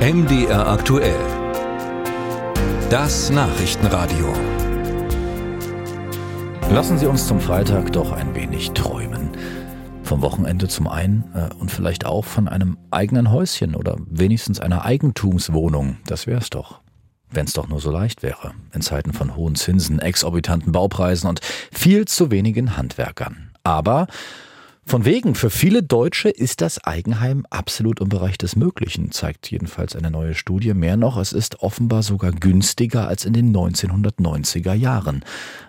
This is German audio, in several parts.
MDR aktuell. Das Nachrichtenradio. Lassen Sie uns zum Freitag doch ein wenig träumen. Vom Wochenende zum einen äh, und vielleicht auch von einem eigenen Häuschen oder wenigstens einer Eigentumswohnung. Das wär's doch. Wenn's doch nur so leicht wäre. In Zeiten von hohen Zinsen, exorbitanten Baupreisen und viel zu wenigen Handwerkern. Aber von wegen, für viele Deutsche ist das Eigenheim absolut im Bereich des Möglichen, zeigt jedenfalls eine neue Studie. Mehr noch, es ist offenbar sogar günstiger als in den 1990er Jahren.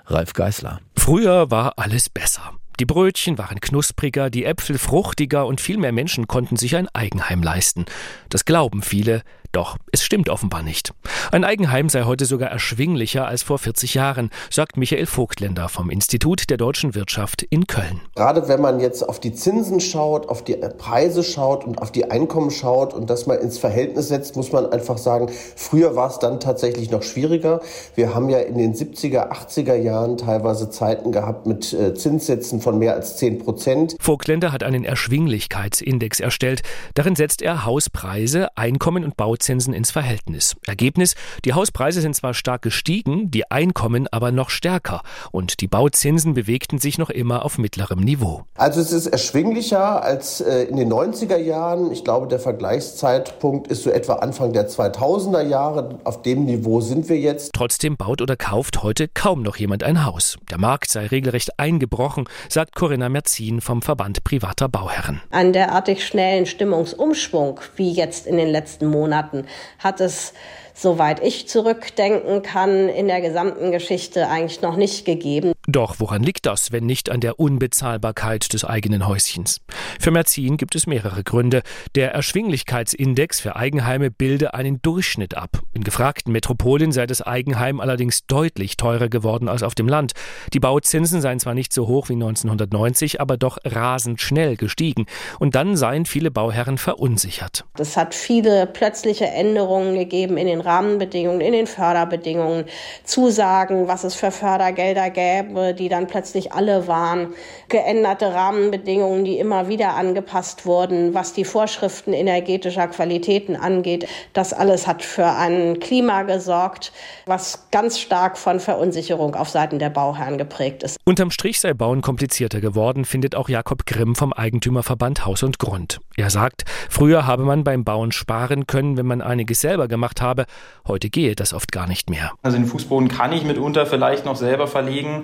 Ralf Geißler. Früher war alles besser. Die Brötchen waren knuspriger, die Äpfel fruchtiger und viel mehr Menschen konnten sich ein Eigenheim leisten. Das glauben viele, doch es stimmt offenbar nicht. Ein Eigenheim sei heute sogar erschwinglicher als vor 40 Jahren, sagt Michael Vogtländer vom Institut der deutschen Wirtschaft in Köln. Gerade wenn man jetzt auf die Zinsen schaut, auf die Preise schaut und auf die Einkommen schaut und das mal ins Verhältnis setzt, muss man einfach sagen, früher war es dann tatsächlich noch schwieriger. Wir haben ja in den 70er, 80er Jahren teilweise Zeiten gehabt mit äh, Zinssätzen von mehr als 10 Prozent. Vogtländer hat einen Erschwinglichkeitsindex erstellt. Darin setzt er Hauspreise, Einkommen und Bau Bauzinsen ins Verhältnis. Ergebnis, die Hauspreise sind zwar stark gestiegen, die Einkommen aber noch stärker und die Bauzinsen bewegten sich noch immer auf mittlerem Niveau. Also es ist erschwinglicher als äh, in den 90er Jahren. Ich glaube, der Vergleichszeitpunkt ist so etwa Anfang der 2000er Jahre. Auf dem Niveau sind wir jetzt. Trotzdem baut oder kauft heute kaum noch jemand ein Haus. Der Markt sei regelrecht eingebrochen, sagt Corinna Merzin vom Verband privater Bauherren. Einen derartig schnellen Stimmungsumschwung wie jetzt in den letzten Monaten hatten, hat es soweit ich zurückdenken kann, in der gesamten Geschichte eigentlich noch nicht gegeben. Doch woran liegt das, wenn nicht an der Unbezahlbarkeit des eigenen Häuschens? Für Merzin gibt es mehrere Gründe. Der Erschwinglichkeitsindex für Eigenheime bilde einen Durchschnitt ab. In gefragten Metropolen sei das Eigenheim allerdings deutlich teurer geworden als auf dem Land. Die Bauzinsen seien zwar nicht so hoch wie 1990, aber doch rasend schnell gestiegen. Und dann seien viele Bauherren verunsichert. Es hat viele plötzliche Änderungen gegeben in den Rahmenbedingungen, in den Förderbedingungen, Zusagen, was es für Fördergelder gäbe die dann plötzlich alle waren, geänderte Rahmenbedingungen, die immer wieder angepasst wurden, was die Vorschriften energetischer Qualitäten angeht. Das alles hat für ein Klima gesorgt, was ganz stark von Verunsicherung auf Seiten der Bauherren geprägt ist. Unterm Strich sei Bauen komplizierter geworden, findet auch Jakob Grimm vom Eigentümerverband Haus und Grund. Er sagt, früher habe man beim Bauen sparen können, wenn man einiges selber gemacht habe. Heute gehe das oft gar nicht mehr. Also den Fußboden kann ich mitunter vielleicht noch selber verlegen.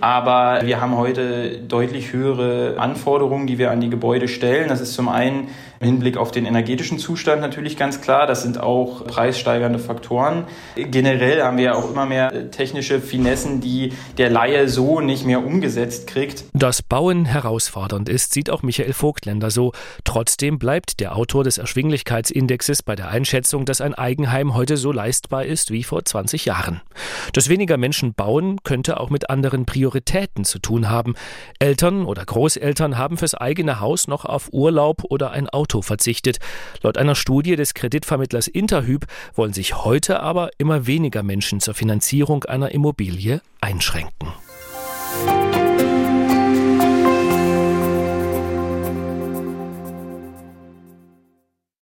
Aber wir haben heute deutlich höhere Anforderungen, die wir an die Gebäude stellen. Das ist zum einen im Hinblick auf den energetischen Zustand natürlich ganz klar. Das sind auch preissteigernde Faktoren. Generell haben wir ja auch immer mehr technische Finessen, die der Laie so nicht mehr umgesetzt kriegt. Dass Bauen herausfordernd ist, sieht auch Michael Vogtländer so. Trotzdem bleibt der Autor des Erschwinglichkeitsindexes bei der Einschätzung, dass ein Eigenheim heute so leistbar ist wie vor 20 Jahren. Dass weniger Menschen bauen, könnte auch mit anderen Prioritäten zu tun haben. Eltern oder Großeltern haben fürs eigene Haus noch auf Urlaub oder ein Auto verzichtet. Laut einer Studie des Kreditvermittlers Interhyp wollen sich heute aber immer weniger Menschen zur Finanzierung einer Immobilie einschränken.